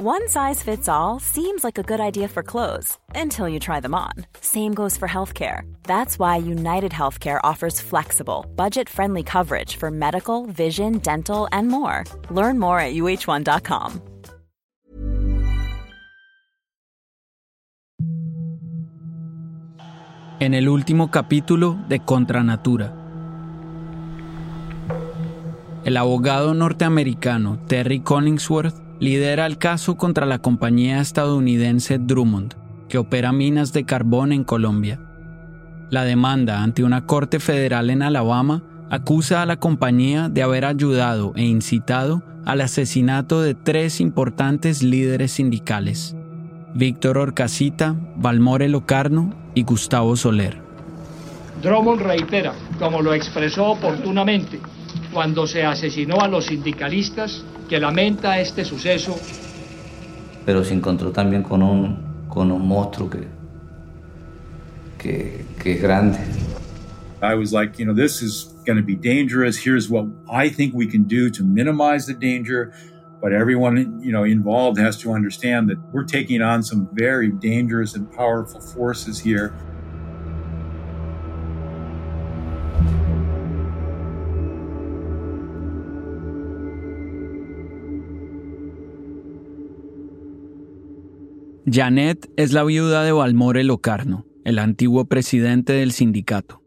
One size fits all seems like a good idea for clothes until you try them on. Same goes for healthcare. That's why United Healthcare offers flexible, budget friendly coverage for medical, vision, dental, and more. Learn more at uh1.com. En el último capítulo de Contra Natura. El abogado norteamericano Terry Collingsworth lidera el caso contra la compañía estadounidense Drummond, que opera minas de carbón en Colombia. La demanda ante una corte federal en Alabama acusa a la compañía de haber ayudado e incitado al asesinato de tres importantes líderes sindicales, Víctor Orcasita, Valmore Locarno y Gustavo Soler. Drummond reitera, como lo expresó oportunamente cuando se asesinó a los sindicalistas, que lamenta este suceso. Pero se encontró también con un, con un monstruo que, que, que es grande. I was like, you know, this is going to be dangerous. Here's what I think we can do to minimize the danger. But everyone, you know, involved has to understand that we're taking on some very dangerous and powerful forces here. Janet es la viuda de Valmore Locarno, el antiguo presidente del sindicato.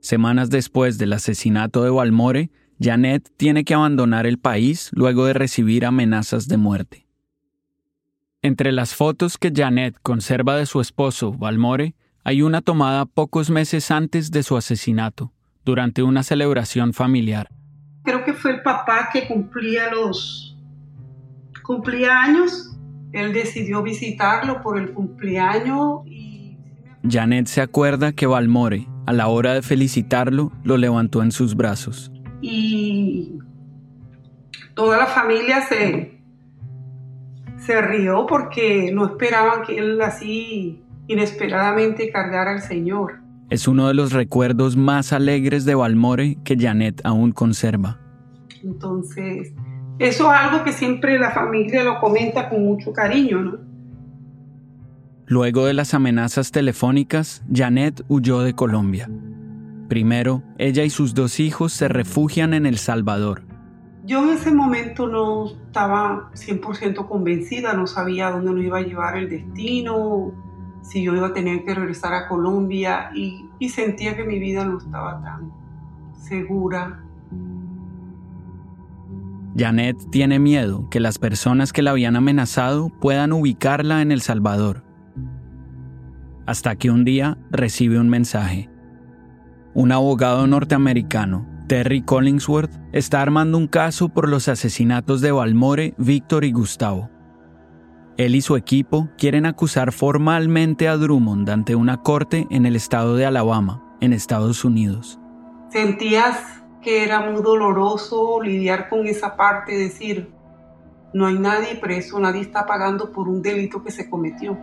Semanas después del asesinato de Valmore, Janet tiene que abandonar el país luego de recibir amenazas de muerte. Entre las fotos que Janet conserva de su esposo, Valmore, hay una tomada pocos meses antes de su asesinato, durante una celebración familiar. Creo que fue el papá que cumplía los cumplía años él decidió visitarlo por el cumpleaños y... Janet se acuerda que Valmore, a la hora de felicitarlo, lo levantó en sus brazos. Y toda la familia se, se rió porque no esperaban que él así inesperadamente cargara al Señor. Es uno de los recuerdos más alegres de Valmore que Janet aún conserva. Entonces, eso es algo que siempre la familia lo comenta con mucho cariño, ¿no? Luego de las amenazas telefónicas, Janet huyó de Colombia. Primero, ella y sus dos hijos se refugian en El Salvador. Yo en ese momento no estaba 100% convencida, no sabía dónde nos iba a llevar el destino, si yo iba a tener que regresar a Colombia y, y sentía que mi vida no estaba tan segura Janet tiene miedo que las personas que la habían amenazado puedan ubicarla en El Salvador. Hasta que un día recibe un mensaje. Un abogado norteamericano, Terry Collingsworth, está armando un caso por los asesinatos de Valmore, Víctor y Gustavo. Él y su equipo quieren acusar formalmente a Drummond ante una corte en el estado de Alabama, en Estados Unidos. Sentías que era muy doloroso lidiar con esa parte, decir, no hay nadie preso, nadie está pagando por un delito que se cometió.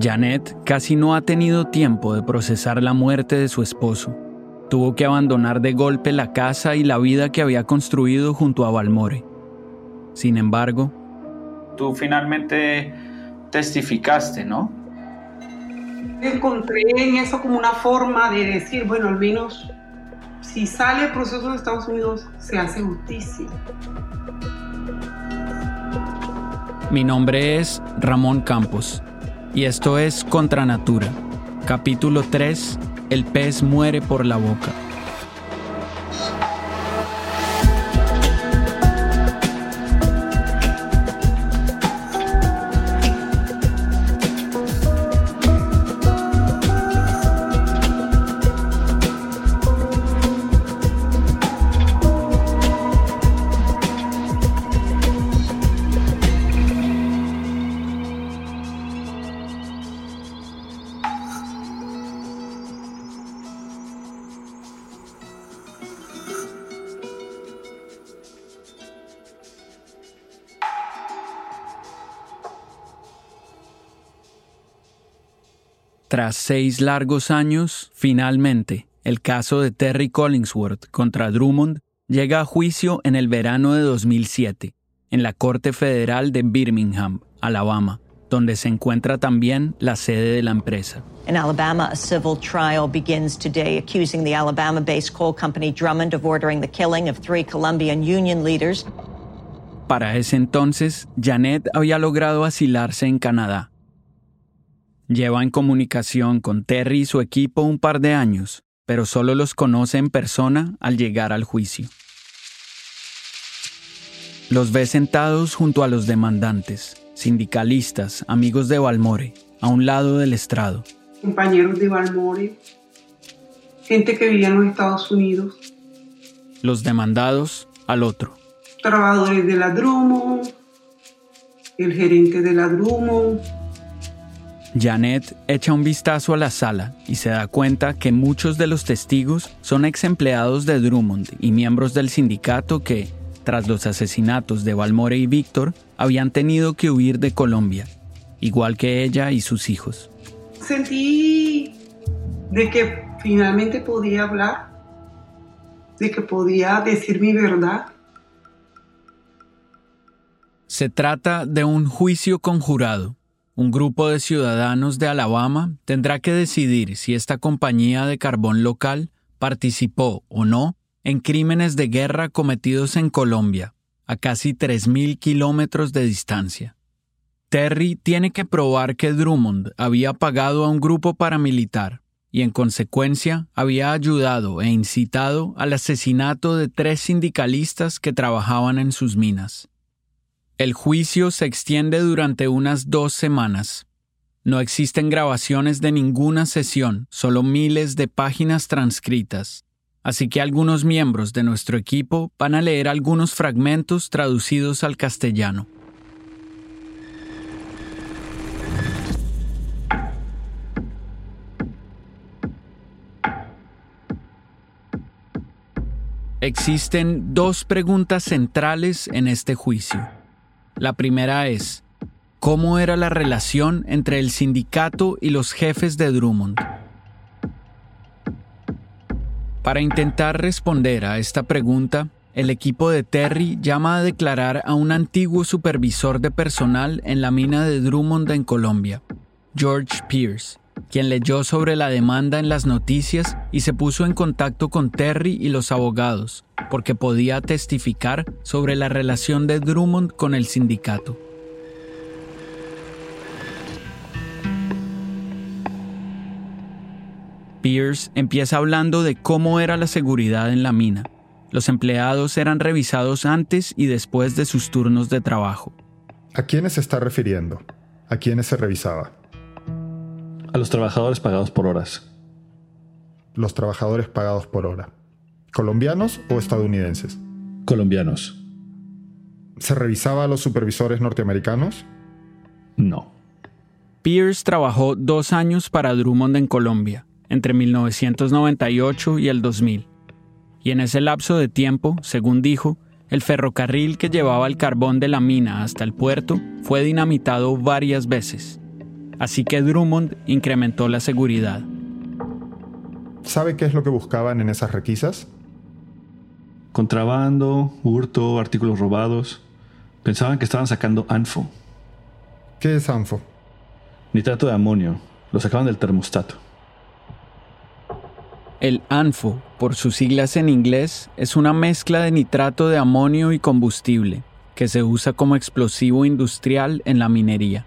Janet casi no ha tenido tiempo de procesar la muerte de su esposo. Tuvo que abandonar de golpe la casa y la vida que había construido junto a Valmore. Sin embargo, tú finalmente testificaste, ¿no? Encontré en eso como una forma de decir, bueno, al menos si sale el proceso de Estados Unidos, se hace justicia. Mi nombre es Ramón Campos y esto es Contra Natura, capítulo 3, El pez muere por la boca. Tras seis largos años, finalmente, el caso de Terry Collingsworth contra Drummond llega a juicio en el verano de 2007, en la Corte Federal de Birmingham, Alabama, donde se encuentra también la sede de la empresa. In Alabama, a civil trial begins today accusing the Alabama based coal company Drummond of ordering the killing of three Colombian union leaders. Para ese entonces, Janet había logrado asilarse en Canadá. Lleva en comunicación con Terry y su equipo un par de años, pero solo los conoce en persona al llegar al juicio. Los ve sentados junto a los demandantes, sindicalistas, amigos de Balmore, a un lado del estrado compañeros de Balmore, gente que vivía en los Estados Unidos. Los demandados al otro. Trabajadores de la Drummond, el gerente de la Drummond. Janet echa un vistazo a la sala y se da cuenta que muchos de los testigos son ex empleados de Drummond y miembros del sindicato que, tras los asesinatos de Balmore y Víctor, habían tenido que huir de Colombia, igual que ella y sus hijos sentí de que finalmente podía hablar, de que podía decir mi verdad. Se trata de un juicio conjurado. Un grupo de ciudadanos de Alabama tendrá que decidir si esta compañía de carbón local participó o no en crímenes de guerra cometidos en Colombia, a casi 3.000 kilómetros de distancia. Terry tiene que probar que Drummond había pagado a un grupo paramilitar y en consecuencia había ayudado e incitado al asesinato de tres sindicalistas que trabajaban en sus minas. El juicio se extiende durante unas dos semanas. No existen grabaciones de ninguna sesión, solo miles de páginas transcritas. Así que algunos miembros de nuestro equipo van a leer algunos fragmentos traducidos al castellano. Existen dos preguntas centrales en este juicio. La primera es, ¿cómo era la relación entre el sindicato y los jefes de Drummond? Para intentar responder a esta pregunta, el equipo de Terry llama a declarar a un antiguo supervisor de personal en la mina de Drummond en Colombia, George Pierce quien leyó sobre la demanda en las noticias y se puso en contacto con Terry y los abogados, porque podía testificar sobre la relación de Drummond con el sindicato. Pierce empieza hablando de cómo era la seguridad en la mina. Los empleados eran revisados antes y después de sus turnos de trabajo. ¿A quiénes se está refiriendo? ¿A quiénes se revisaba? A los trabajadores pagados por horas. Los trabajadores pagados por hora. ¿Colombianos o estadounidenses? Colombianos. ¿Se revisaba a los supervisores norteamericanos? No. Pierce trabajó dos años para Drummond en Colombia, entre 1998 y el 2000. Y en ese lapso de tiempo, según dijo, el ferrocarril que llevaba el carbón de la mina hasta el puerto fue dinamitado varias veces así que Drummond incrementó la seguridad. ¿Sabe qué es lo que buscaban en esas requisas? Contrabando, hurto, artículos robados. Pensaban que estaban sacando ANFO. ¿Qué es ANFO? Nitrato de amonio. Lo sacaban del termostato. El ANFO, por sus siglas en inglés, es una mezcla de nitrato de amonio y combustible, que se usa como explosivo industrial en la minería.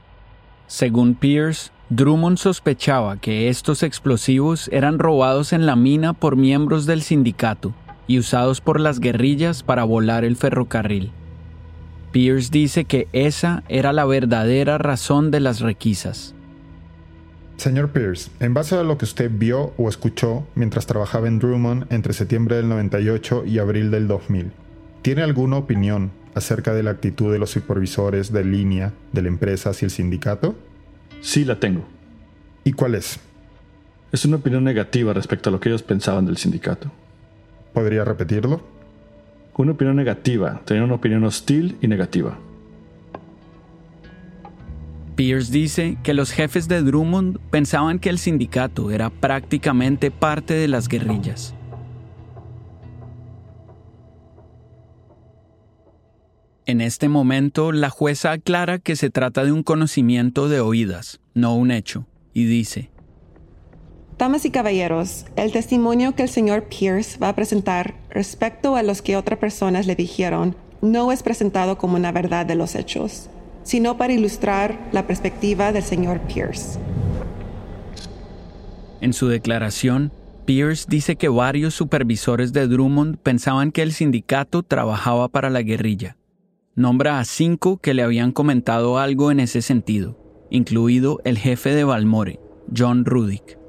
Según Pierce, Drummond sospechaba que estos explosivos eran robados en la mina por miembros del sindicato y usados por las guerrillas para volar el ferrocarril. Pierce dice que esa era la verdadera razón de las requisas. Señor Pierce, en base a lo que usted vio o escuchó mientras trabajaba en Drummond entre septiembre del 98 y abril del 2000, ¿tiene alguna opinión acerca de la actitud de los supervisores de línea de la empresa hacia el sindicato? Sí, la tengo. ¿Y cuál es? Es una opinión negativa respecto a lo que ellos pensaban del sindicato. ¿Podría repetirlo? Una opinión negativa, tenía una opinión hostil y negativa. Pierce dice que los jefes de Drummond pensaban que el sindicato era prácticamente parte de las guerrillas. En este momento, la jueza aclara que se trata de un conocimiento de oídas, no un hecho, y dice, Damas y caballeros, el testimonio que el señor Pierce va a presentar respecto a los que otras personas le dijeron no es presentado como una verdad de los hechos, sino para ilustrar la perspectiva del señor Pierce. En su declaración, Pierce dice que varios supervisores de Drummond pensaban que el sindicato trabajaba para la guerrilla. Nombra a cinco que le habían comentado algo en ese sentido, incluido el jefe de Balmore, John Rudick.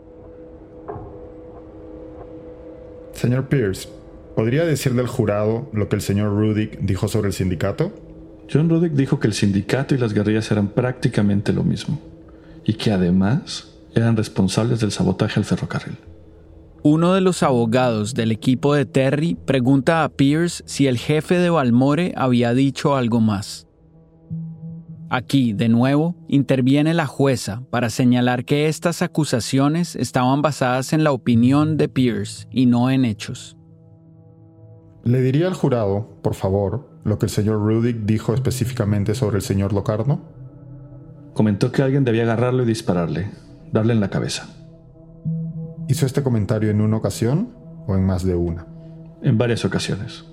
Señor Pierce, ¿podría decirle al jurado lo que el señor Rudick dijo sobre el sindicato? John Rudick dijo que el sindicato y las guerrillas eran prácticamente lo mismo, y que además eran responsables del sabotaje al ferrocarril. Uno de los abogados del equipo de Terry pregunta a Pierce si el jefe de Balmore había dicho algo más. Aquí, de nuevo, interviene la jueza para señalar que estas acusaciones estaban basadas en la opinión de Pierce y no en hechos. ¿Le diría al jurado, por favor, lo que el señor Rudick dijo específicamente sobre el señor Locarno? Comentó que alguien debía agarrarlo y dispararle, darle en la cabeza. ¿Hizo este comentario en una ocasión o en más de una? En varias ocasiones.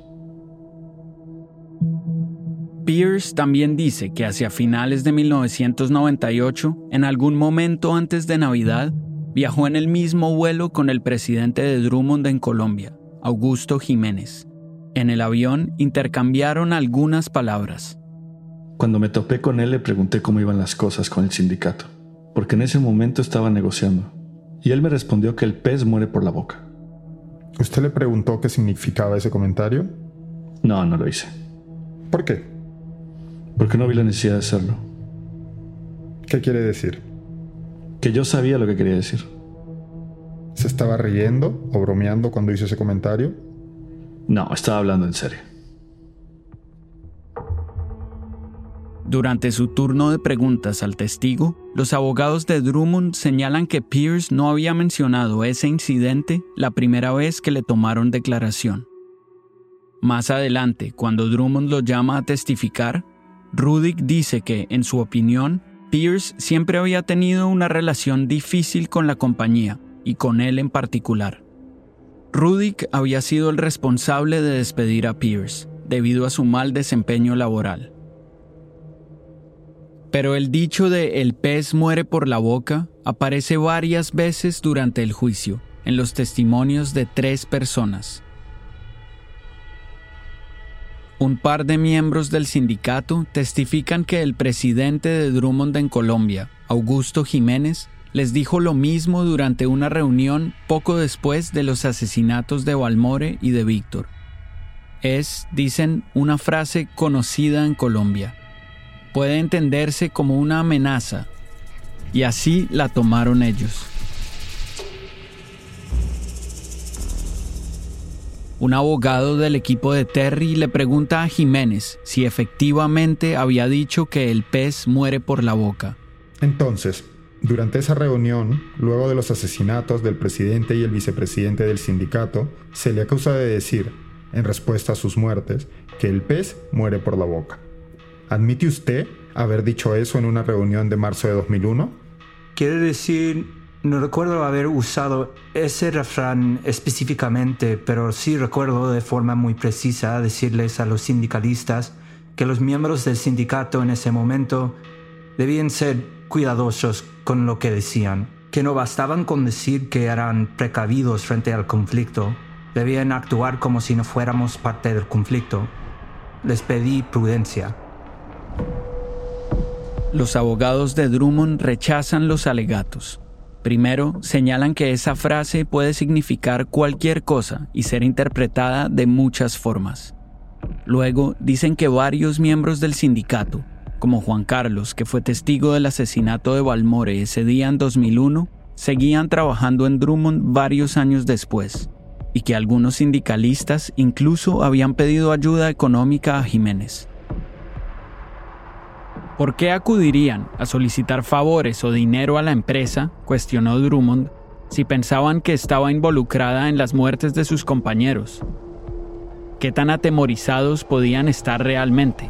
Pierce también dice que hacia finales de 1998, en algún momento antes de Navidad, viajó en el mismo vuelo con el presidente de Drummond en Colombia, Augusto Jiménez. En el avión intercambiaron algunas palabras. Cuando me topé con él le pregunté cómo iban las cosas con el sindicato, porque en ese momento estaba negociando, y él me respondió que el pez muere por la boca. ¿Usted le preguntó qué significaba ese comentario? No, no lo hice. ¿Por qué? Porque no vi la necesidad de hacerlo. ¿Qué quiere decir? Que yo sabía lo que quería decir. ¿Se estaba riendo o bromeando cuando hizo ese comentario? No, estaba hablando en serio. Durante su turno de preguntas al testigo, los abogados de Drummond señalan que Pierce no había mencionado ese incidente la primera vez que le tomaron declaración. Más adelante, cuando Drummond lo llama a testificar, Rudick dice que, en su opinión, Pierce siempre había tenido una relación difícil con la compañía y con él en particular. Rudick había sido el responsable de despedir a Pierce debido a su mal desempeño laboral. Pero el dicho de el pez muere por la boca aparece varias veces durante el juicio, en los testimonios de tres personas. Un par de miembros del sindicato testifican que el presidente de Drummond en Colombia, Augusto Jiménez, les dijo lo mismo durante una reunión poco después de los asesinatos de Balmore y de Víctor. Es, dicen, una frase conocida en Colombia. Puede entenderse como una amenaza, y así la tomaron ellos. Un abogado del equipo de Terry le pregunta a Jiménez si efectivamente había dicho que el pez muere por la boca. Entonces, durante esa reunión, luego de los asesinatos del presidente y el vicepresidente del sindicato, se le acusa de decir, en respuesta a sus muertes, que el pez muere por la boca. ¿Admite usted haber dicho eso en una reunión de marzo de 2001? Quiere decir no recuerdo haber usado ese refrán específicamente, pero sí recuerdo de forma muy precisa decirles a los sindicalistas que los miembros del sindicato en ese momento debían ser cuidadosos con lo que decían, que no bastaban con decir que eran precavidos frente al conflicto, debían actuar como si no fuéramos parte del conflicto. Les pedí prudencia. Los abogados de Drummond rechazan los alegatos. Primero, señalan que esa frase puede significar cualquier cosa y ser interpretada de muchas formas. Luego, dicen que varios miembros del sindicato, como Juan Carlos, que fue testigo del asesinato de Balmore ese día en 2001, seguían trabajando en Drummond varios años después, y que algunos sindicalistas incluso habían pedido ayuda económica a Jiménez. ¿Por qué acudirían a solicitar favores o dinero a la empresa? cuestionó Drummond, si pensaban que estaba involucrada en las muertes de sus compañeros. ¿Qué tan atemorizados podían estar realmente?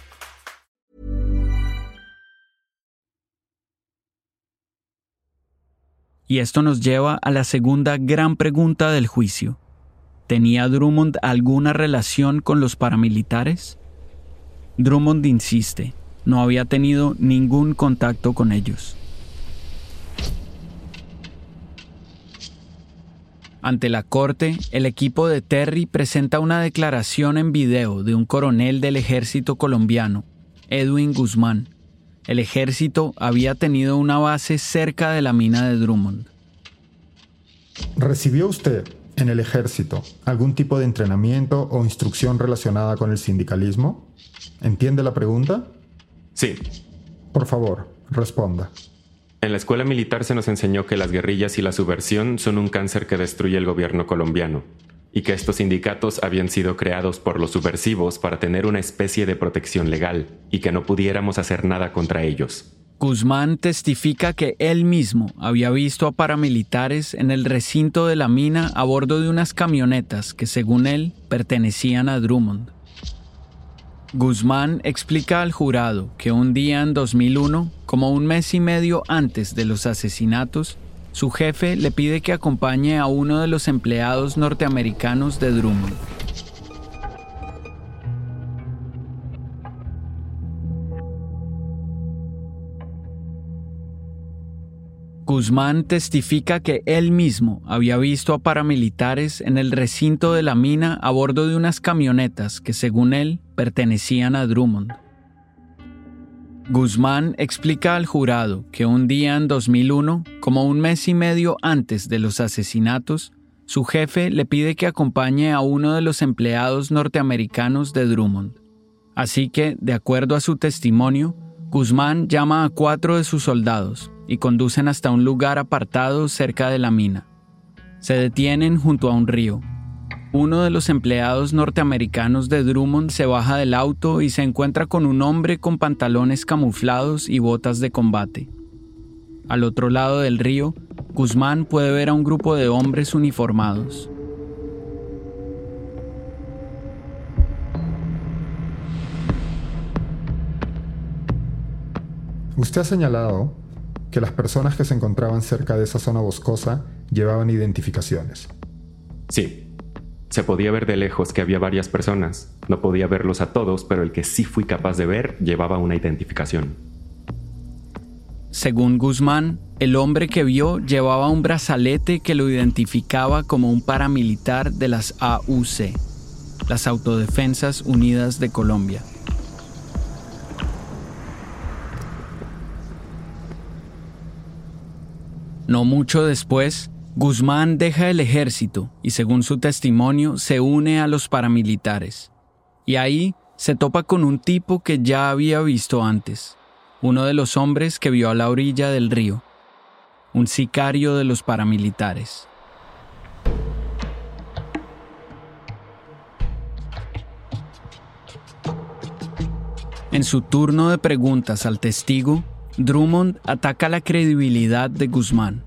Y esto nos lleva a la segunda gran pregunta del juicio. ¿Tenía Drummond alguna relación con los paramilitares? Drummond insiste, no había tenido ningún contacto con ellos. Ante la corte, el equipo de Terry presenta una declaración en video de un coronel del ejército colombiano, Edwin Guzmán. El ejército había tenido una base cerca de la mina de Drummond. ¿Recibió usted en el ejército algún tipo de entrenamiento o instrucción relacionada con el sindicalismo? ¿Entiende la pregunta? Sí. Por favor, responda. En la escuela militar se nos enseñó que las guerrillas y la subversión son un cáncer que destruye el gobierno colombiano, y que estos sindicatos habían sido creados por los subversivos para tener una especie de protección legal, y que no pudiéramos hacer nada contra ellos. Guzmán testifica que él mismo había visto a paramilitares en el recinto de la mina a bordo de unas camionetas que según él pertenecían a Drummond. Guzmán explica al jurado que un día en 2001, como un mes y medio antes de los asesinatos, su jefe le pide que acompañe a uno de los empleados norteamericanos de Drummond. Guzmán testifica que él mismo había visto a paramilitares en el recinto de la mina a bordo de unas camionetas que según él pertenecían a Drummond. Guzmán explica al jurado que un día en 2001, como un mes y medio antes de los asesinatos, su jefe le pide que acompañe a uno de los empleados norteamericanos de Drummond. Así que, de acuerdo a su testimonio, Guzmán llama a cuatro de sus soldados y conducen hasta un lugar apartado cerca de la mina. Se detienen junto a un río. Uno de los empleados norteamericanos de Drummond se baja del auto y se encuentra con un hombre con pantalones camuflados y botas de combate. Al otro lado del río, Guzmán puede ver a un grupo de hombres uniformados. Usted ha señalado que las personas que se encontraban cerca de esa zona boscosa llevaban identificaciones. Sí. Se podía ver de lejos que había varias personas. No podía verlos a todos, pero el que sí fui capaz de ver llevaba una identificación. Según Guzmán, el hombre que vio llevaba un brazalete que lo identificaba como un paramilitar de las AUC, las Autodefensas Unidas de Colombia. No mucho después, Guzmán deja el ejército y según su testimonio se une a los paramilitares. Y ahí se topa con un tipo que ya había visto antes, uno de los hombres que vio a la orilla del río, un sicario de los paramilitares. En su turno de preguntas al testigo, Drummond ataca la credibilidad de Guzmán.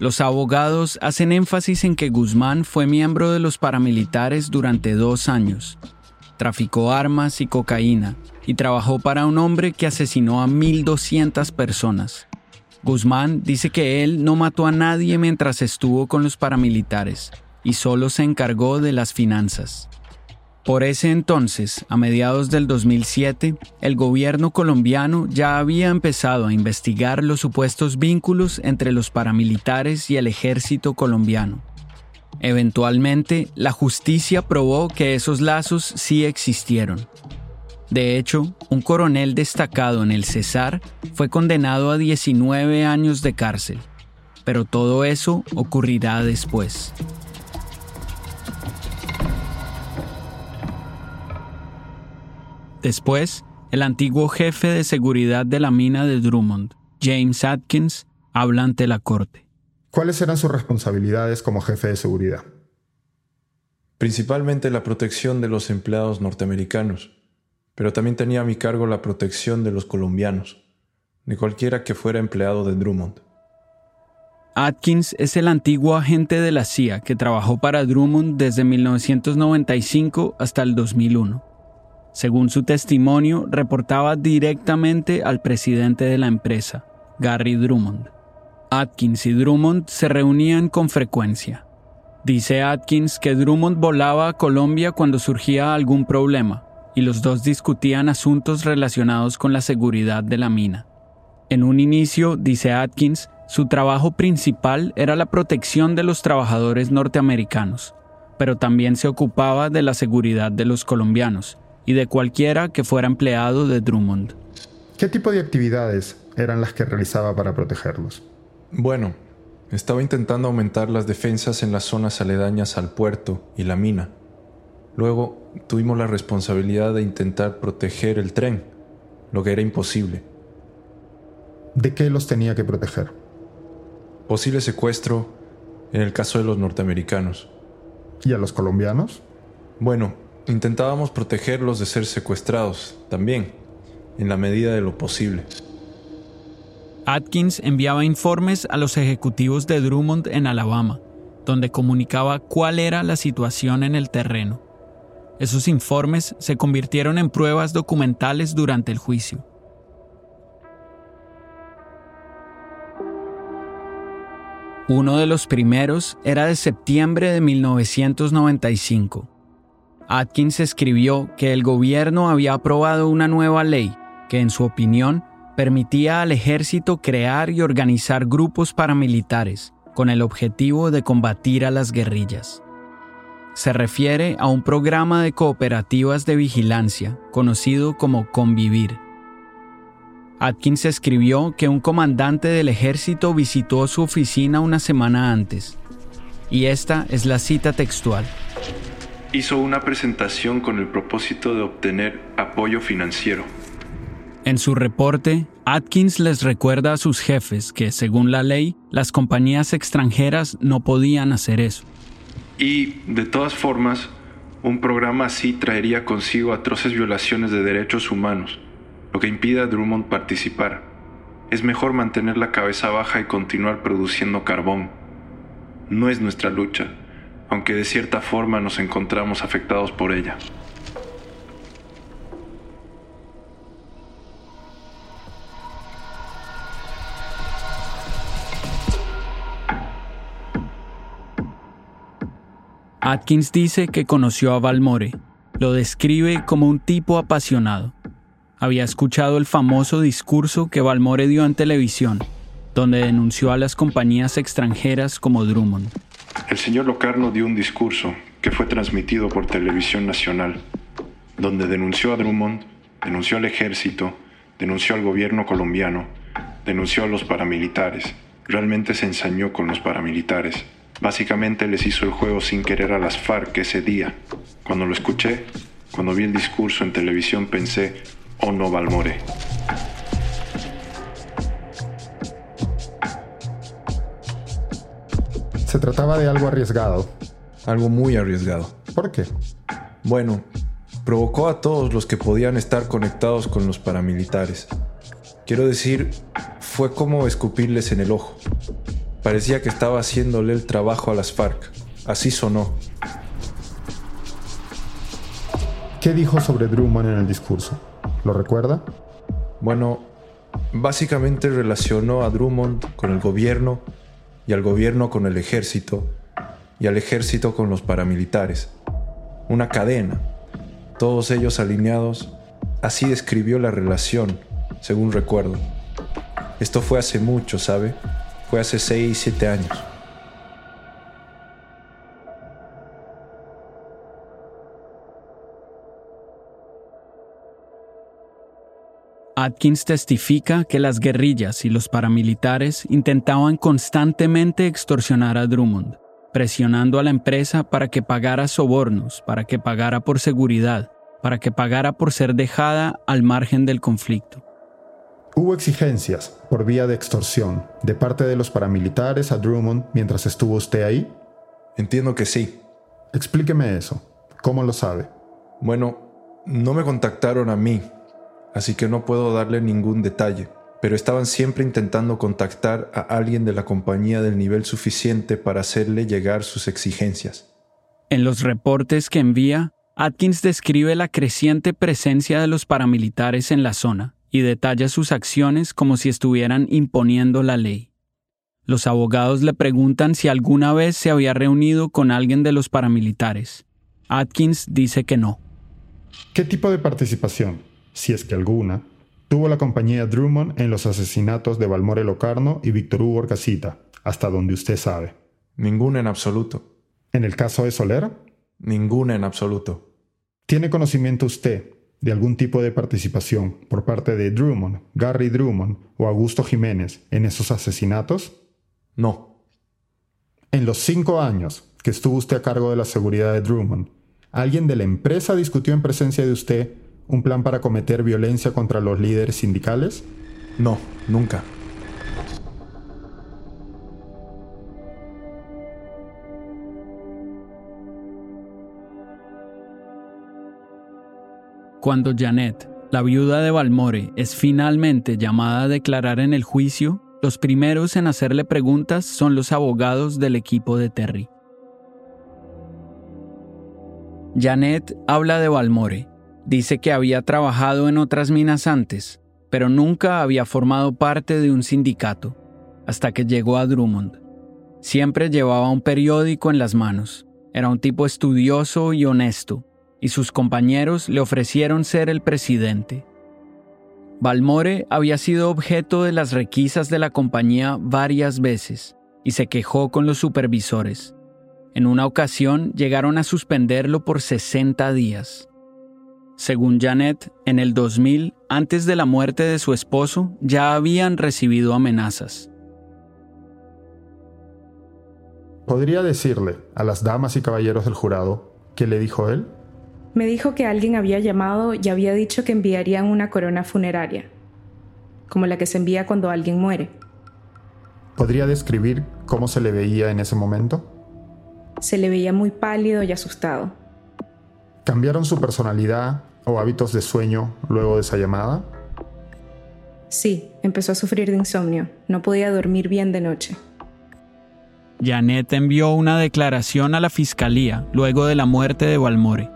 Los abogados hacen énfasis en que Guzmán fue miembro de los paramilitares durante dos años. Traficó armas y cocaína y trabajó para un hombre que asesinó a 1.200 personas. Guzmán dice que él no mató a nadie mientras estuvo con los paramilitares y solo se encargó de las finanzas. Por ese entonces, a mediados del 2007, el gobierno colombiano ya había empezado a investigar los supuestos vínculos entre los paramilitares y el ejército colombiano. Eventualmente, la justicia probó que esos lazos sí existieron. De hecho, un coronel destacado en el Cesar fue condenado a 19 años de cárcel, pero todo eso ocurrirá después. Después, el antiguo jefe de seguridad de la mina de Drummond, James Atkins, habla ante la corte. ¿Cuáles eran sus responsabilidades como jefe de seguridad? Principalmente la protección de los empleados norteamericanos, pero también tenía a mi cargo la protección de los colombianos, de cualquiera que fuera empleado de Drummond. Atkins es el antiguo agente de la CIA que trabajó para Drummond desde 1995 hasta el 2001. Según su testimonio, reportaba directamente al presidente de la empresa, Gary Drummond. Atkins y Drummond se reunían con frecuencia. Dice Atkins que Drummond volaba a Colombia cuando surgía algún problema y los dos discutían asuntos relacionados con la seguridad de la mina. En un inicio, dice Atkins, su trabajo principal era la protección de los trabajadores norteamericanos, pero también se ocupaba de la seguridad de los colombianos y de cualquiera que fuera empleado de Drummond. ¿Qué tipo de actividades eran las que realizaba para protegerlos? Bueno, estaba intentando aumentar las defensas en las zonas aledañas al puerto y la mina. Luego tuvimos la responsabilidad de intentar proteger el tren, lo que era imposible. ¿De qué los tenía que proteger? Posible secuestro en el caso de los norteamericanos. ¿Y a los colombianos? Bueno, intentábamos protegerlos de ser secuestrados también, en la medida de lo posible. Atkins enviaba informes a los ejecutivos de Drummond en Alabama, donde comunicaba cuál era la situación en el terreno. Esos informes se convirtieron en pruebas documentales durante el juicio. Uno de los primeros era de septiembre de 1995. Atkins escribió que el gobierno había aprobado una nueva ley que, en su opinión, permitía al ejército crear y organizar grupos paramilitares con el objetivo de combatir a las guerrillas. Se refiere a un programa de cooperativas de vigilancia conocido como Convivir. Atkins escribió que un comandante del ejército visitó su oficina una semana antes, y esta es la cita textual. Hizo una presentación con el propósito de obtener apoyo financiero en su reporte, Atkins les recuerda a sus jefes que, según la ley, las compañías extranjeras no podían hacer eso. Y, de todas formas, un programa así traería consigo atroces violaciones de derechos humanos, lo que impide a Drummond participar. Es mejor mantener la cabeza baja y continuar produciendo carbón. No es nuestra lucha, aunque de cierta forma nos encontramos afectados por ella. Atkins dice que conoció a Valmore. Lo describe como un tipo apasionado. Había escuchado el famoso discurso que Valmore dio en televisión, donde denunció a las compañías extranjeras como Drummond. El señor Locarno dio un discurso que fue transmitido por televisión nacional, donde denunció a Drummond, denunció al ejército, denunció al gobierno colombiano, denunció a los paramilitares. Realmente se ensañó con los paramilitares. Básicamente les hizo el juego sin querer a las FARC ese día. Cuando lo escuché, cuando vi el discurso en televisión pensé, oh no, Balmore. Se trataba de algo arriesgado. Algo muy arriesgado. ¿Por qué? Bueno, provocó a todos los que podían estar conectados con los paramilitares. Quiero decir, fue como escupirles en el ojo. Parecía que estaba haciéndole el trabajo a las FARC. Así sonó. ¿Qué dijo sobre Drummond en el discurso? ¿Lo recuerda? Bueno, básicamente relacionó a Drummond con el gobierno y al gobierno con el ejército y al ejército con los paramilitares. Una cadena, todos ellos alineados. Así describió la relación, según recuerdo. Esto fue hace mucho, ¿sabe? Fue hace 6, 7 años. Atkins testifica que las guerrillas y los paramilitares intentaban constantemente extorsionar a Drummond, presionando a la empresa para que pagara sobornos, para que pagara por seguridad para que pagara por ser dejada al margen del conflicto. Hubo exigencias por vía de extorsión de parte de los paramilitares a Drummond mientras estuvo usted ahí. Entiendo que sí. Explíqueme eso. ¿Cómo lo sabe? Bueno, no me contactaron a mí, así que no puedo darle ningún detalle, pero estaban siempre intentando contactar a alguien de la compañía del nivel suficiente para hacerle llegar sus exigencias. En los reportes que envía, Atkins describe la creciente presencia de los paramilitares en la zona y detalla sus acciones como si estuvieran imponiendo la ley. Los abogados le preguntan si alguna vez se había reunido con alguien de los paramilitares. Atkins dice que no. ¿Qué tipo de participación, si es que alguna, tuvo la compañía Drummond en los asesinatos de Balmore Locarno y Víctor Hugo Orcasita, hasta donde usted sabe? Ninguna en absoluto. ¿En el caso de Soler? Ninguna en absoluto. ¿Tiene conocimiento usted de algún tipo de participación por parte de Drummond, Gary Drummond o Augusto Jiménez en esos asesinatos? No. En los cinco años que estuvo usted a cargo de la seguridad de Drummond, ¿alguien de la empresa discutió en presencia de usted un plan para cometer violencia contra los líderes sindicales? No, nunca. Cuando Janet, la viuda de Balmore, es finalmente llamada a declarar en el juicio, los primeros en hacerle preguntas son los abogados del equipo de Terry. Janet habla de Balmore. Dice que había trabajado en otras minas antes, pero nunca había formado parte de un sindicato, hasta que llegó a Drummond. Siempre llevaba un periódico en las manos. Era un tipo estudioso y honesto, y sus compañeros le ofrecieron ser el presidente. Balmore había sido objeto de las requisas de la compañía varias veces y se quejó con los supervisores. En una ocasión llegaron a suspenderlo por 60 días. Según Janet, en el 2000, antes de la muerte de su esposo, ya habían recibido amenazas. ¿Podría decirle a las damas y caballeros del jurado qué le dijo él? Me dijo que alguien había llamado y había dicho que enviarían una corona funeraria, como la que se envía cuando alguien muere. ¿Podría describir cómo se le veía en ese momento? Se le veía muy pálido y asustado. ¿Cambiaron su personalidad o hábitos de sueño luego de esa llamada? Sí, empezó a sufrir de insomnio. No podía dormir bien de noche. Janet envió una declaración a la fiscalía luego de la muerte de Balmore.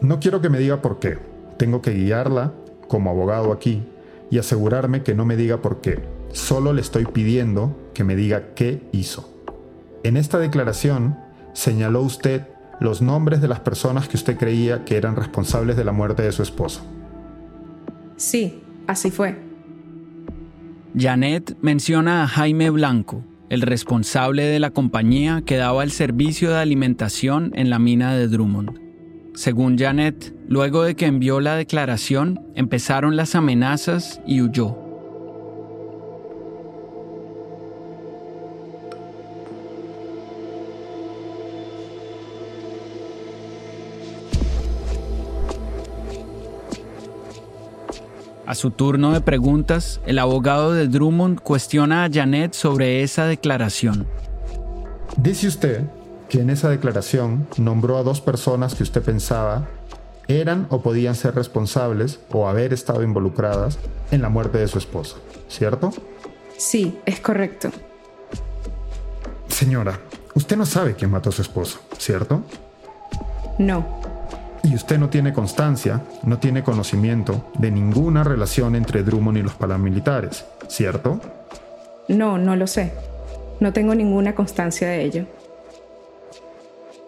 No quiero que me diga por qué. Tengo que guiarla como abogado aquí y asegurarme que no me diga por qué. Solo le estoy pidiendo que me diga qué hizo. En esta declaración señaló usted los nombres de las personas que usted creía que eran responsables de la muerte de su esposo. Sí, así fue. Janet menciona a Jaime Blanco, el responsable de la compañía que daba el servicio de alimentación en la mina de Drummond. Según Janet, luego de que envió la declaración, empezaron las amenazas y huyó. A su turno de preguntas, el abogado de Drummond cuestiona a Janet sobre esa declaración. Dice usted que en esa declaración nombró a dos personas que usted pensaba eran o podían ser responsables o haber estado involucradas en la muerte de su esposo, ¿cierto? Sí, es correcto. Señora, usted no sabe quién mató a su esposo, ¿cierto? No. Y usted no tiene constancia, no tiene conocimiento de ninguna relación entre Drummond y los paramilitares, ¿cierto? No, no lo sé. No tengo ninguna constancia de ello.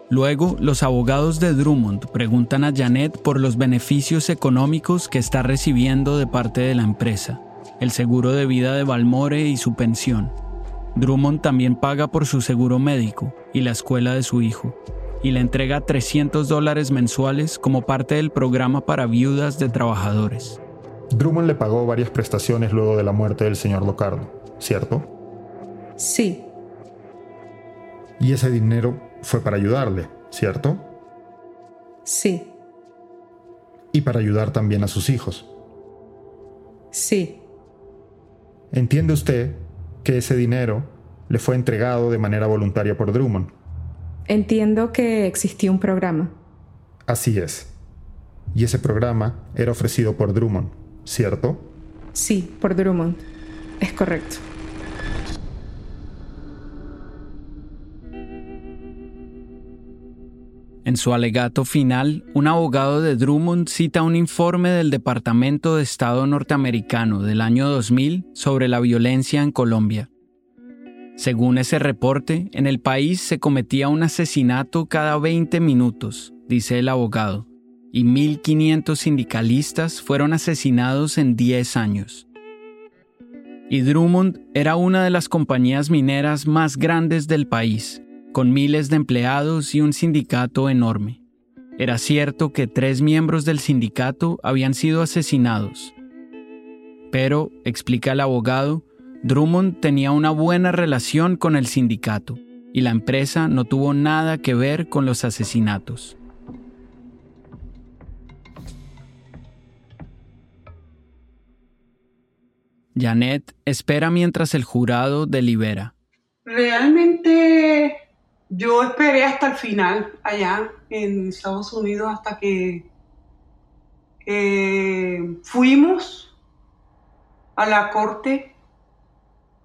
Luego, los abogados de Drummond preguntan a Janet por los beneficios económicos que está recibiendo de parte de la empresa, el seguro de vida de Balmore y su pensión. Drummond también paga por su seguro médico y la escuela de su hijo, y le entrega 300 dólares mensuales como parte del programa para viudas de trabajadores. Drummond le pagó varias prestaciones luego de la muerte del señor Locardo, ¿cierto? Sí. Y ese dinero fue para ayudarle, ¿cierto? Sí. y para ayudar también a sus hijos. Sí. ¿Entiende usted que ese dinero le fue entregado de manera voluntaria por Drummond? Entiendo que existía un programa. Así es. Y ese programa era ofrecido por Drummond, ¿cierto? Sí, por Drummond. Es correcto. En su alegato final, un abogado de Drummond cita un informe del Departamento de Estado norteamericano del año 2000 sobre la violencia en Colombia. Según ese reporte, en el país se cometía un asesinato cada 20 minutos, dice el abogado, y 1.500 sindicalistas fueron asesinados en 10 años. Y Drummond era una de las compañías mineras más grandes del país, con miles de empleados y un sindicato enorme. Era cierto que tres miembros del sindicato habían sido asesinados. Pero, explica el abogado, Drummond tenía una buena relación con el sindicato y la empresa no tuvo nada que ver con los asesinatos. Janet espera mientras el jurado delibera. Realmente yo esperé hasta el final allá en Estados Unidos hasta que fuimos a la corte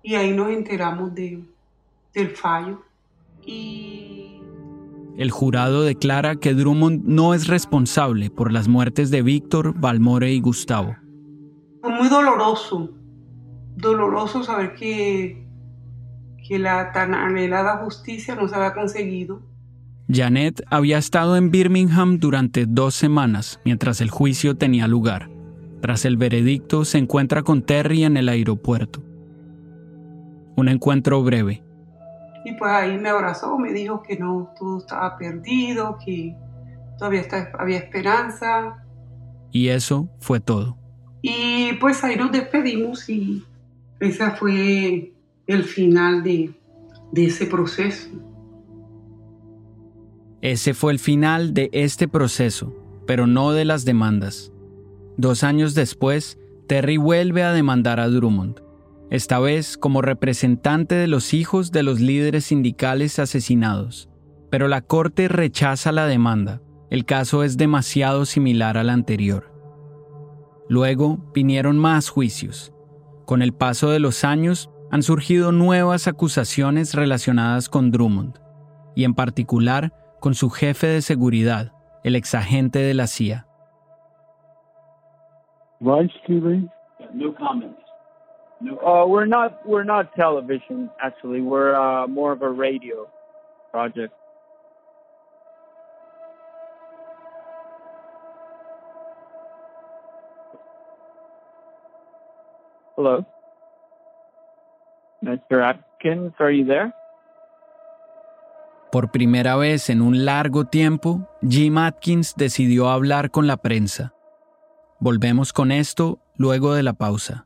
y ahí nos enteramos de, del fallo. Y... El jurado declara que Drummond no es responsable por las muertes de Víctor, Valmore y Gustavo. Fue muy doloroso, doloroso saber que que la tan anhelada justicia no se había conseguido. Janet había estado en Birmingham durante dos semanas mientras el juicio tenía lugar. Tras el veredicto se encuentra con Terry en el aeropuerto. Un encuentro breve. Y pues ahí me abrazó, me dijo que no, todo estaba perdido, que todavía había esperanza. Y eso fue todo. Y pues ahí nos despedimos y esa fue el final de, de ese proceso. Ese fue el final de este proceso, pero no de las demandas. Dos años después, Terry vuelve a demandar a Drummond, esta vez como representante de los hijos de los líderes sindicales asesinados. Pero la corte rechaza la demanda. El caso es demasiado similar al anterior. Luego vinieron más juicios. Con el paso de los años, han surgido nuevas acusaciones relacionadas con Drummond, y en particular con su jefe de seguridad, el exagente de la CIA. Right, Stevie? No comments. Uh, we're not we're not television actually. We're uh, more of a radio project. Hello. Mr. Atkins, are you there? Por primera vez en un largo tiempo, Jim Atkins decidió hablar con la prensa. Volvemos con esto luego de la pausa.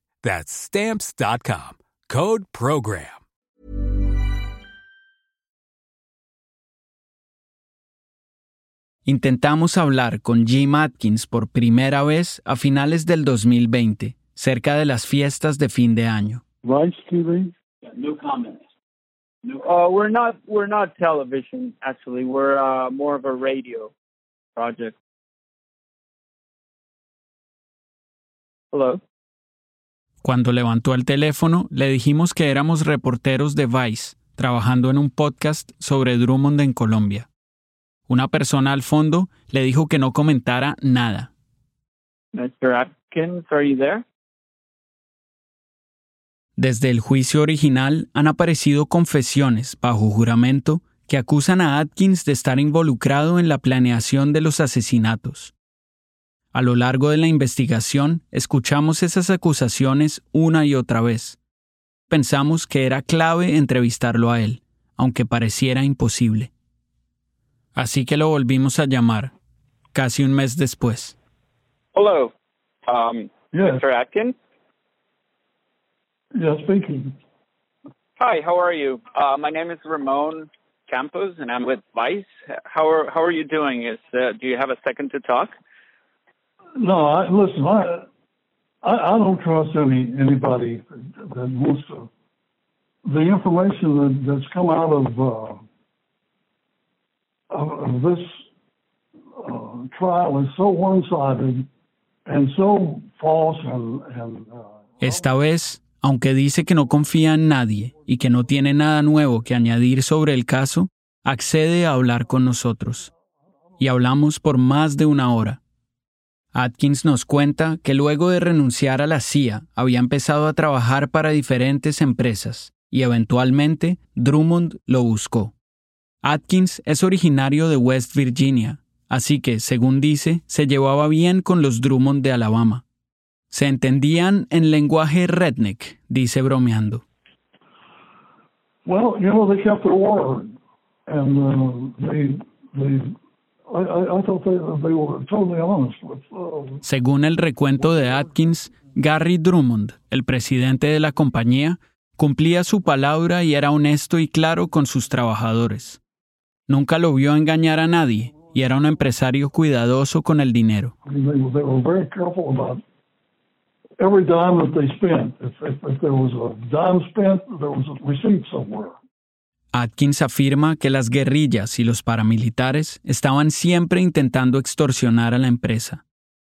That's stamps.com. Code program. Intentamos hablar con Jim Atkins por primera vez a finales del 2020, cerca de las fiestas de fin de año. Right, Stevie? no comments. No. Uh, we're not we're not television actually. We're uh, more of a radio project. Hello. Cuando levantó el teléfono, le dijimos que éramos reporteros de Vice, trabajando en un podcast sobre Drummond en Colombia. Una persona al fondo le dijo que no comentara nada. Mr. Atkins, are you there? Desde el juicio original han aparecido confesiones bajo juramento que acusan a Atkins de estar involucrado en la planeación de los asesinatos. A lo largo de la investigación escuchamos esas acusaciones una y otra vez. Pensamos que era clave entrevistarlo a él, aunque pareciera imposible. Así que lo volvimos a llamar, casi un mes después. Hello. Um, Mr. Atkins? Yes, speaking. Hi, how are you? Uh, my name is Ramon Campos, and I'm with Vice. How are How are you doing? Is uh, Do you have a second to talk? No, I, listen, I, I I don't trust any anybody that wants to. The information that, that's come out of uh, of, this uh, trial is so one-sided and so false and, and uh, Esta vez, aunque dice que no confía en nadie y que no tiene nada nuevo que añadir sobre el caso, accede a hablar con nosotros. Y hablamos por más de una hora. Atkins nos cuenta que luego de renunciar a la CIA había empezado a trabajar para diferentes empresas y eventualmente Drummond lo buscó. Atkins es originario de West Virginia, así que, según dice, se llevaba bien con los Drummond de Alabama. Se entendían en lenguaje redneck, dice bromeando. well, you know, they kept their and uh. Según el recuento de Atkins, Gary Drummond, el presidente de la compañía, cumplía su palabra y era honesto y claro con sus trabajadores. Nunca lo vio engañar a nadie y era un empresario cuidadoso con el dinero. every dime that they spent. If, if, if there was a dime spent, there was a receipt somewhere. Atkins afirma que las guerrillas y los paramilitares estaban siempre intentando extorsionar a la empresa,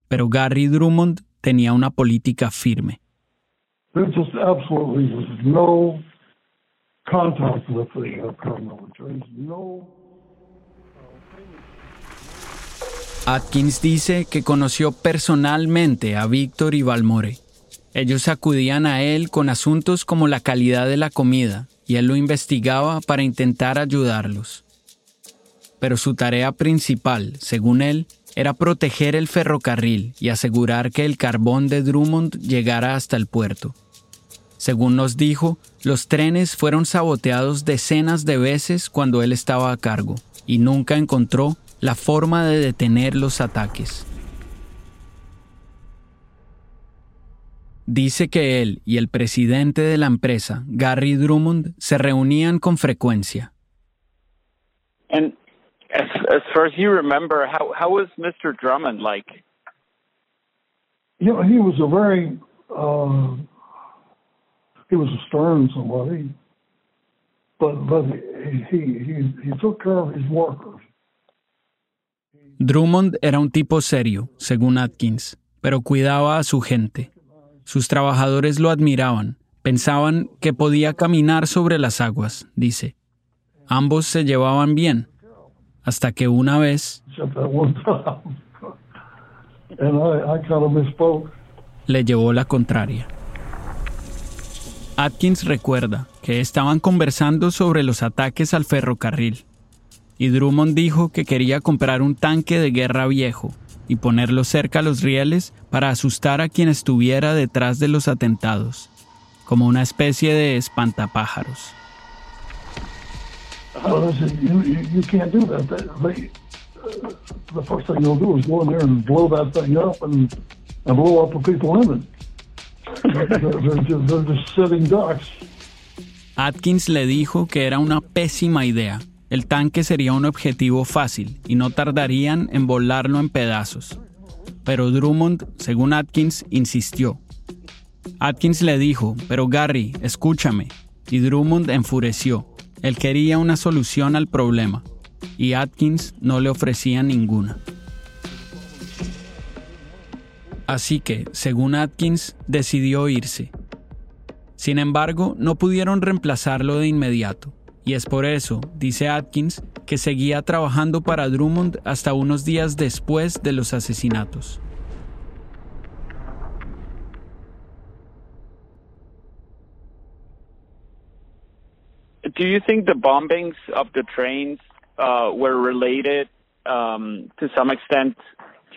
pero Gary Drummond tenía una política firme. Uh. Atkins dice que conoció personalmente a Víctor y Balmore. Ellos acudían a él con asuntos como la calidad de la comida y él lo investigaba para intentar ayudarlos. Pero su tarea principal, según él, era proteger el ferrocarril y asegurar que el carbón de Drummond llegara hasta el puerto. Según nos dijo, los trenes fueron saboteados decenas de veces cuando él estaba a cargo y nunca encontró la forma de detener los ataques. Dice que él y el presidente de la empresa, Gary Drummond, se reunían con frecuencia. And as, as far as you remember, how, how was Mr. Drummond like? You know, he was a very, uh, he was a stern somebody, but but he he he took care of his workers. Drummond era un tipo serio, según Atkins, pero cuidaba a su gente. Sus trabajadores lo admiraban, pensaban que podía caminar sobre las aguas, dice. Ambos se llevaban bien, hasta que una vez le llevó la contraria. Atkins recuerda que estaban conversando sobre los ataques al ferrocarril, y Drummond dijo que quería comprar un tanque de guerra viejo y ponerlo cerca a los rieles para asustar a quien estuviera detrás de los atentados, como una especie de espantapájaros. Atkins le dijo que era una pésima idea. El tanque sería un objetivo fácil y no tardarían en volarlo en pedazos. Pero Drummond, según Atkins, insistió. Atkins le dijo, pero Gary, escúchame. Y Drummond enfureció. Él quería una solución al problema. Y Atkins no le ofrecía ninguna. Así que, según Atkins, decidió irse. Sin embargo, no pudieron reemplazarlo de inmediato, y es por eso, dice Atkins, que seguía trabajando para Drummond hasta unos días después de los asesinatos. Do you think the bombings of the trains uh, were related um, to some extent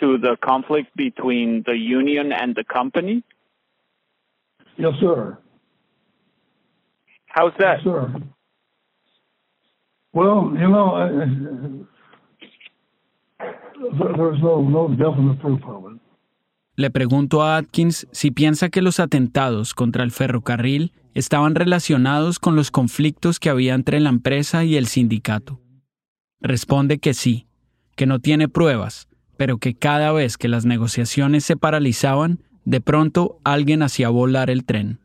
to the conflict between the union and the company? Yes, sir. How's that? Yes, sir. Well, you know, I, I, there's no, no definite proof of it. Le pregunto a Atkins si piensa que los atentados contra el ferrocarril estaban relacionados con los conflictos que había entre la empresa y el sindicato. Responde que sí, que no tiene pruebas, pero que cada vez que las negociaciones se paralizaban, de pronto alguien hacía volar el tren.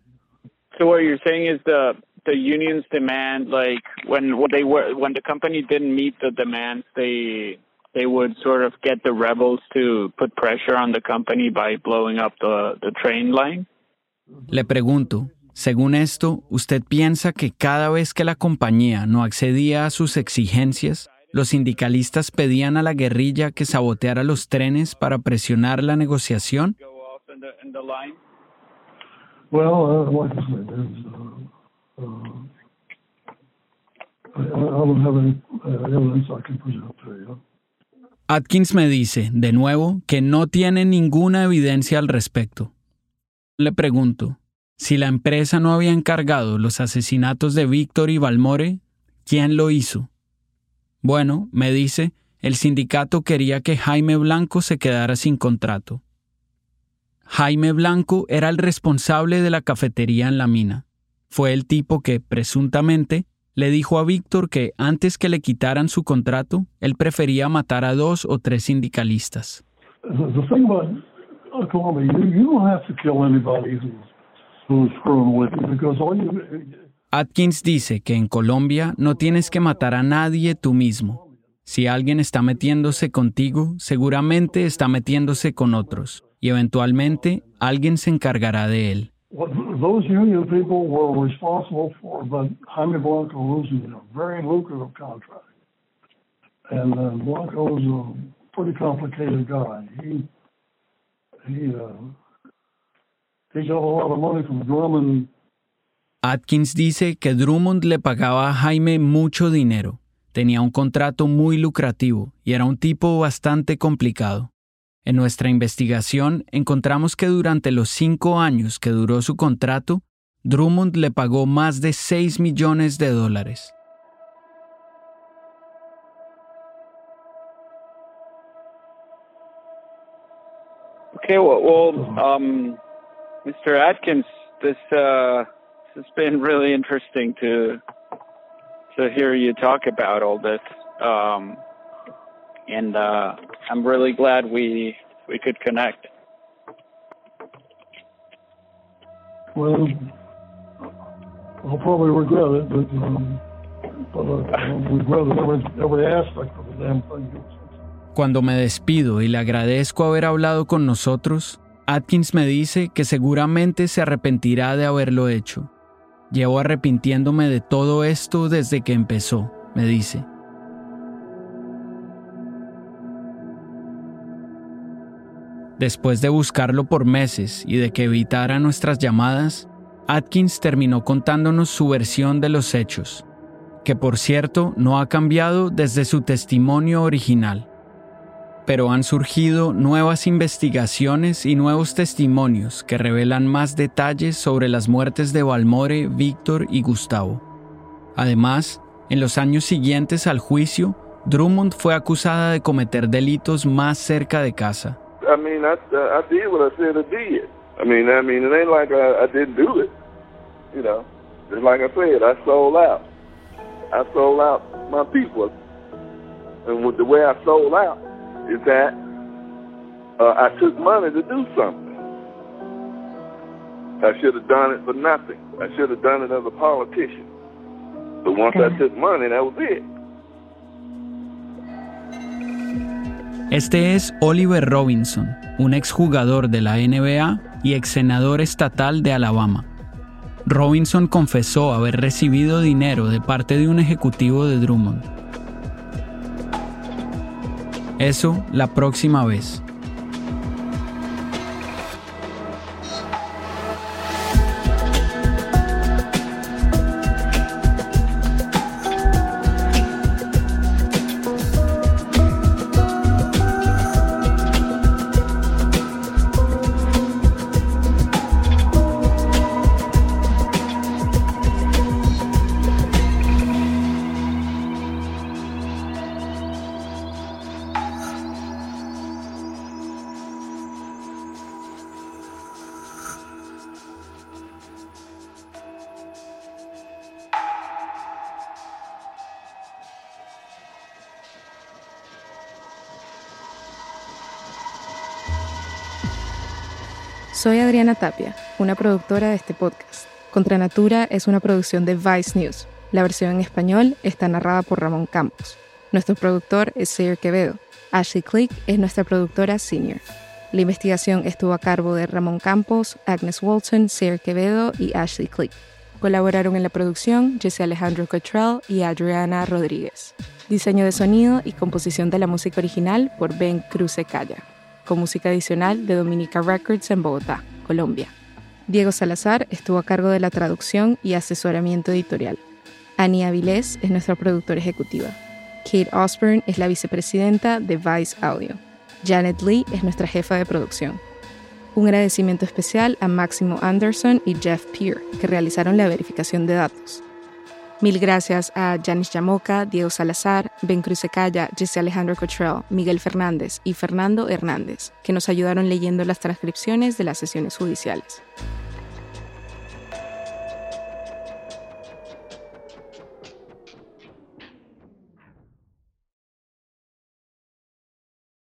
So what you're saying is the the unions demand like when when they were when the company didn't meet the demands they they would sort of get the rebels to put pressure on the company by blowing up the the train line. Le pregunto, según esto, ¿usted piensa que cada vez que la compañía no accedía a sus exigencias, los sindicalistas pedían a la guerrilla que saboteara los trenes para presionar la negociación? Well, uh, Atkins me dice, de nuevo, que no tiene ninguna evidencia al respecto. Le pregunto, si la empresa no había encargado los asesinatos de Víctor y Balmore, ¿quién lo hizo? Bueno, me dice, el sindicato quería que Jaime Blanco se quedara sin contrato. Jaime Blanco era el responsable de la cafetería en la mina. Fue el tipo que, presuntamente, le dijo a Víctor que antes que le quitaran su contrato, él prefería matar a dos o tres sindicalistas. Atkins dice que en Colombia no tienes que matar a nadie tú mismo. Si alguien está metiéndose contigo, seguramente está metiéndose con otros, y eventualmente alguien se encargará de él. What those union people were responsible for, but Jaime Blanco losing a very lucrative contract. And uh, Blanco was a pretty complicated guy. He he uh, he got a lot of money from Drummond. Atkins dice que Drummond le pagaba a Jaime mucho dinero, tenía un contrato muy lucrativo y era un tipo bastante complicado. En nuestra investigación encontramos que durante los cinco años que duró su contrato, Drummond le pagó más de 6 millones de dólares. Okay, well, um, Mr. Atkins, this uh, this has been really interesting to to hear you talk about all this, um, and uh, I'm really glad we we could connect. Well, I'll probably regret it, but um, but uh, I'll regret every every aspect of the damn thing. Cuando me despido y le agradezco haber hablado con nosotros, Atkins me dice que seguramente se arrepentirá de haberlo hecho. Llevo arrepintiéndome de todo esto desde que empezó, me dice. Después de buscarlo por meses y de que evitara nuestras llamadas, Atkins terminó contándonos su versión de los hechos, que por cierto no ha cambiado desde su testimonio original. Pero han surgido nuevas investigaciones y nuevos testimonios que revelan más detalles sobre las muertes de Balmore, Víctor y Gustavo. Además, en los años siguientes al juicio, Drummond fue acusada de cometer delitos más cerca de casa. I mean, I I did what I said I did. I mean, I mean, it ain't like I, I didn't do it. You know, just like I said, I sold out. I sold out my people, and with the way I sold out is that uh, I took money to do something. I should have done it for nothing. I should have done it as a politician. But once I took money, that was it. Este es Oliver Robinson, un exjugador de la NBA y ex senador estatal de Alabama. Robinson confesó haber recibido dinero de parte de un ejecutivo de Drummond. Eso la próxima vez. Soy Adriana Tapia, una productora de este podcast. Contra Natura es una producción de Vice News. La versión en español está narrada por Ramón Campos. Nuestro productor es Sayer Quevedo. Ashley Click es nuestra productora senior. La investigación estuvo a cargo de Ramón Campos, Agnes Walton, Sayer Quevedo y Ashley Click. Colaboraron en la producción Jesse Alejandro Cottrell y Adriana Rodríguez. Diseño de sonido y composición de la música original por Ben Cruce Calla con música adicional de Dominica Records en Bogotá, Colombia. Diego Salazar estuvo a cargo de la traducción y asesoramiento editorial. Annie Avilés es nuestra productora ejecutiva. Kate Osborne es la vicepresidenta de Vice Audio. Janet Lee es nuestra jefa de producción. Un agradecimiento especial a Máximo Anderson y Jeff Peer, que realizaron la verificación de datos. Mil gracias a Janis Yamoca, Diego Salazar, Ben Crucecaya, Jesse Alejandro Cottrell, Miguel Fernández y Fernando Hernández, que nos ayudaron leyendo las transcripciones de las sesiones judiciales.